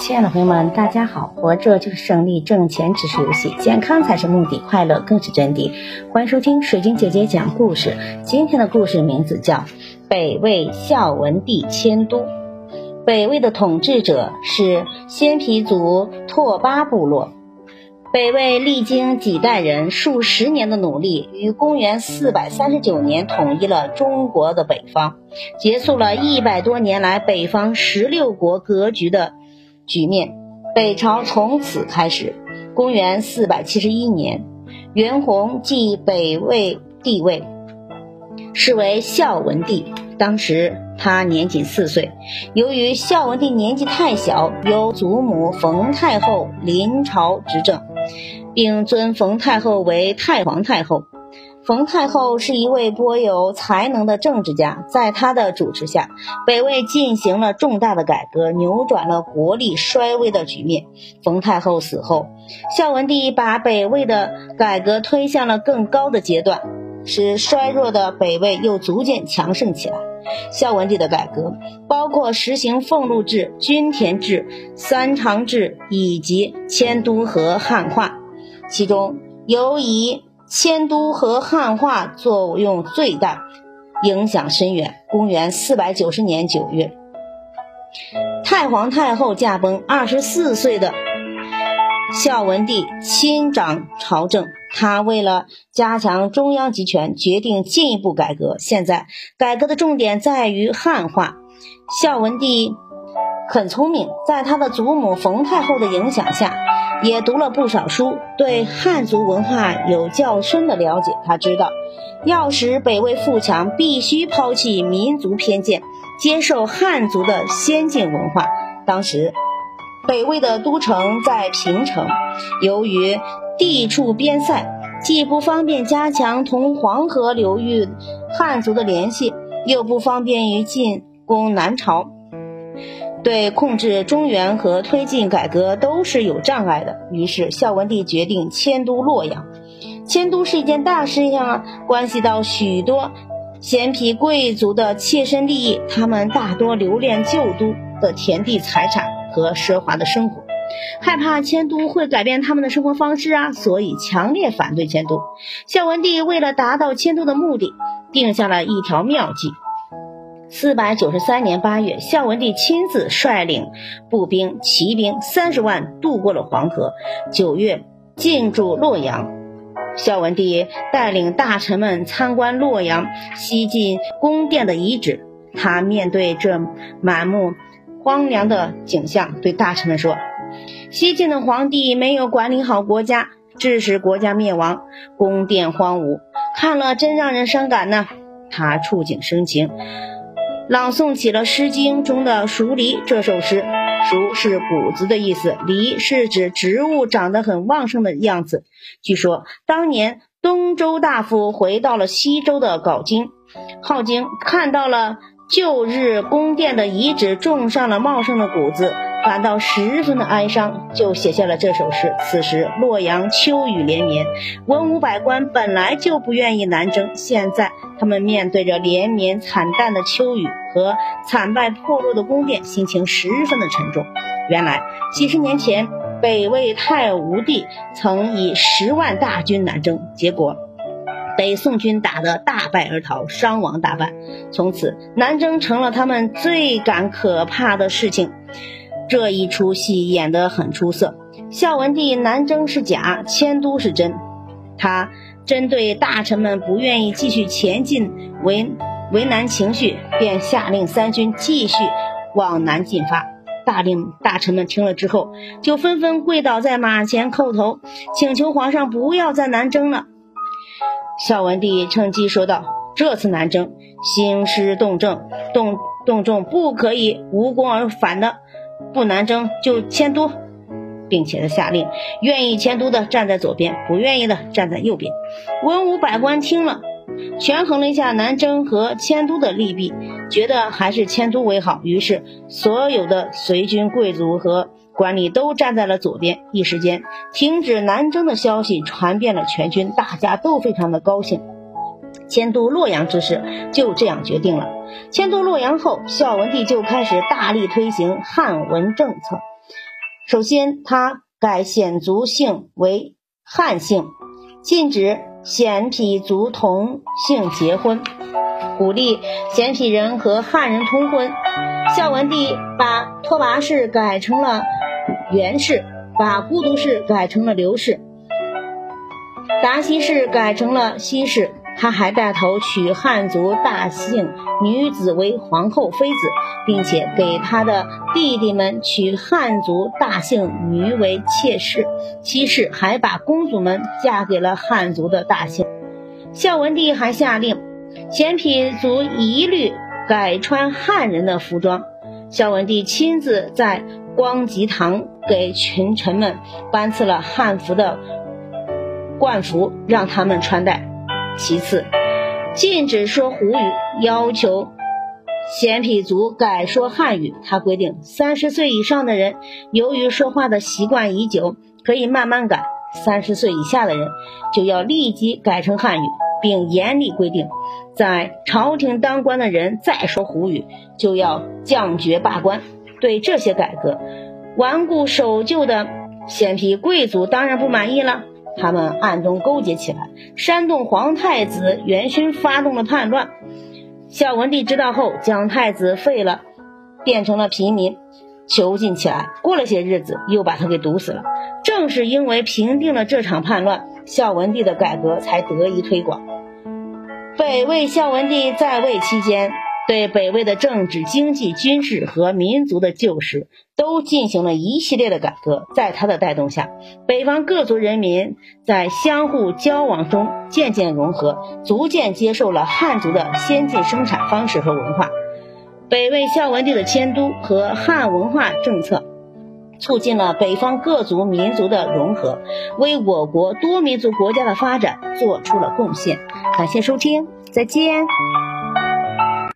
亲爱的朋友们，大家好！活着就是胜利，挣钱只是游戏，健康才是目的，快乐更是真谛。欢迎收听水晶姐姐讲故事。今天的故事名字叫《北魏孝文帝迁都》。北魏的统治者是鲜皮族拓跋部落。北魏历经几代人、数十年的努力，于公元四百三十九年统一了中国的北方，结束了一百多年来北方十六国格局的局面。北朝从此开始。公元四百七十一年，袁弘继北魏帝位，是为孝文帝。当时他年仅四岁，由于孝文帝年纪太小，由祖母冯太后临朝执政，并尊冯太后为太皇太后。冯太后是一位颇有才能的政治家，在她的主持下，北魏进行了重大的改革，扭转了国力衰微的局面。冯太后死后，孝文帝把北魏的改革推向了更高的阶段。使衰弱的北魏又逐渐强盛起来。孝文帝的改革包括实行俸禄制、均田制、三长制以及迁都和汉化，其中尤以迁都和汉化作用最大，影响深远。公元四百九十年九月，太皇太后驾崩，二十四岁的孝文帝亲掌朝政。他为了加强中央集权，决定进一步改革。现在改革的重点在于汉化。孝文帝很聪明，在他的祖母冯太后的影响下，也读了不少书，对汉族文化有较深的了解。他知道，要使北魏富强，必须抛弃民族偏见，接受汉族的先进文化。当时，北魏的都城在平城，由于地处边塞，既不方便加强同黄河流域汉族的联系，又不方便于进攻南朝，对控制中原和推进改革都是有障碍的。于是孝文帝决定迁都洛阳。迁都是一件大事情啊，关系到许多鲜皮贵族的切身利益，他们大多留恋旧都的田地、财产和奢华的生活。害怕迁都会改变他们的生活方式啊，所以强烈反对迁都。孝文帝为了达到迁都的目的，定下了一条妙计。四百九十三年八月，孝文帝亲自率领步兵、骑兵三十万渡过了黄河。九月，进驻洛阳。孝文帝带领大臣们参观洛阳西晋宫殿的遗址。他面对这满目荒凉的景象，对大臣们说。西晋的皇帝没有管理好国家，致使国家灭亡，宫殿荒芜，看了真让人伤感呢。他触景生情，朗诵起了《诗经》中的《黍离》这首诗。黍是谷子的意思，梨是指植物长得很旺盛的样子。据说当年东周大夫回到了西周的镐京，镐京看到了旧日宫殿的遗址，种上了茂盛的谷子。感到十分的哀伤，就写下了这首诗。此时洛阳秋雨连绵，文武百官本来就不愿意南征，现在他们面对着连绵惨淡的秋雨和惨败破落的宫殿，心情十分的沉重。原来几十年前，北魏太武帝曾以十万大军南征，结果北宋军打得大败而逃，伤亡大半。从此，南征成了他们最感可怕的事情。这一出戏演得很出色。孝文帝南征是假，迁都是真。他针对大臣们不愿意继续前进为为难情绪，便下令三军继续往南进发。大令大臣们听了之后，就纷纷跪倒在马前叩头，请求皇上不要再南征了。孝文帝趁机说道：“这次南征兴师动政，动动众不可以无功而返的。”不南征就迁都，并且他下令，愿意迁都的站在左边，不愿意的站在右边。文武百官听了，权衡了一下南征和迁都的利弊，觉得还是迁都为好。于是，所有的随军贵族和官吏都站在了左边。一时间，停止南征的消息传遍了全军，大家都非常的高兴。迁都洛阳之事就这样决定了。迁都洛阳后，孝文帝就开始大力推行汉文政策。首先，他改鲜族姓为汉姓，禁止鲜卑族同姓结婚，鼓励鲜卑人和汉人通婚。孝文帝把拓跋氏改成了元氏，把孤独氏改成了刘氏，达西氏改成了西氏。他还带头娶汉族大姓女子为皇后妃子，并且给他的弟弟们娶汉族大姓女为妾室。妻室还把公主们嫁给了汉族的大姓。孝文帝还下令，鲜卑族一律改穿汉人的服装。孝文帝亲自在光吉堂给群臣们颁赐了汉服的冠服，让他们穿戴。其次，禁止说胡语，要求鲜卑族改说汉语。他规定，三十岁以上的人，由于说话的习惯已久，可以慢慢改；三十岁以下的人，就要立即改成汉语，并严厉规定，在朝廷当官的人再说胡语，就要降爵罢官。对这些改革，顽固守旧的鲜卑贵族当然不满意了。他们暗中勾结起来，煽动皇太子元勋发动了叛乱。孝文帝知道后，将太子废了，变成了平民，囚禁起来。过了些日子，又把他给毒死了。正是因为平定了这场叛乱，孝文帝的改革才得以推广。北魏孝文帝在位期间。对北魏的政治、经济、军事和民族的旧时，都进行了一系列的改革。在他的带动下，北方各族人民在相互交往中渐渐融合，逐渐接受了汉族的先进生产方式和文化。北魏孝文帝的迁都和汉文化政策，促进了北方各族民族的融合，为我国多民族国家的发展做出了贡献。感谢收听，再见。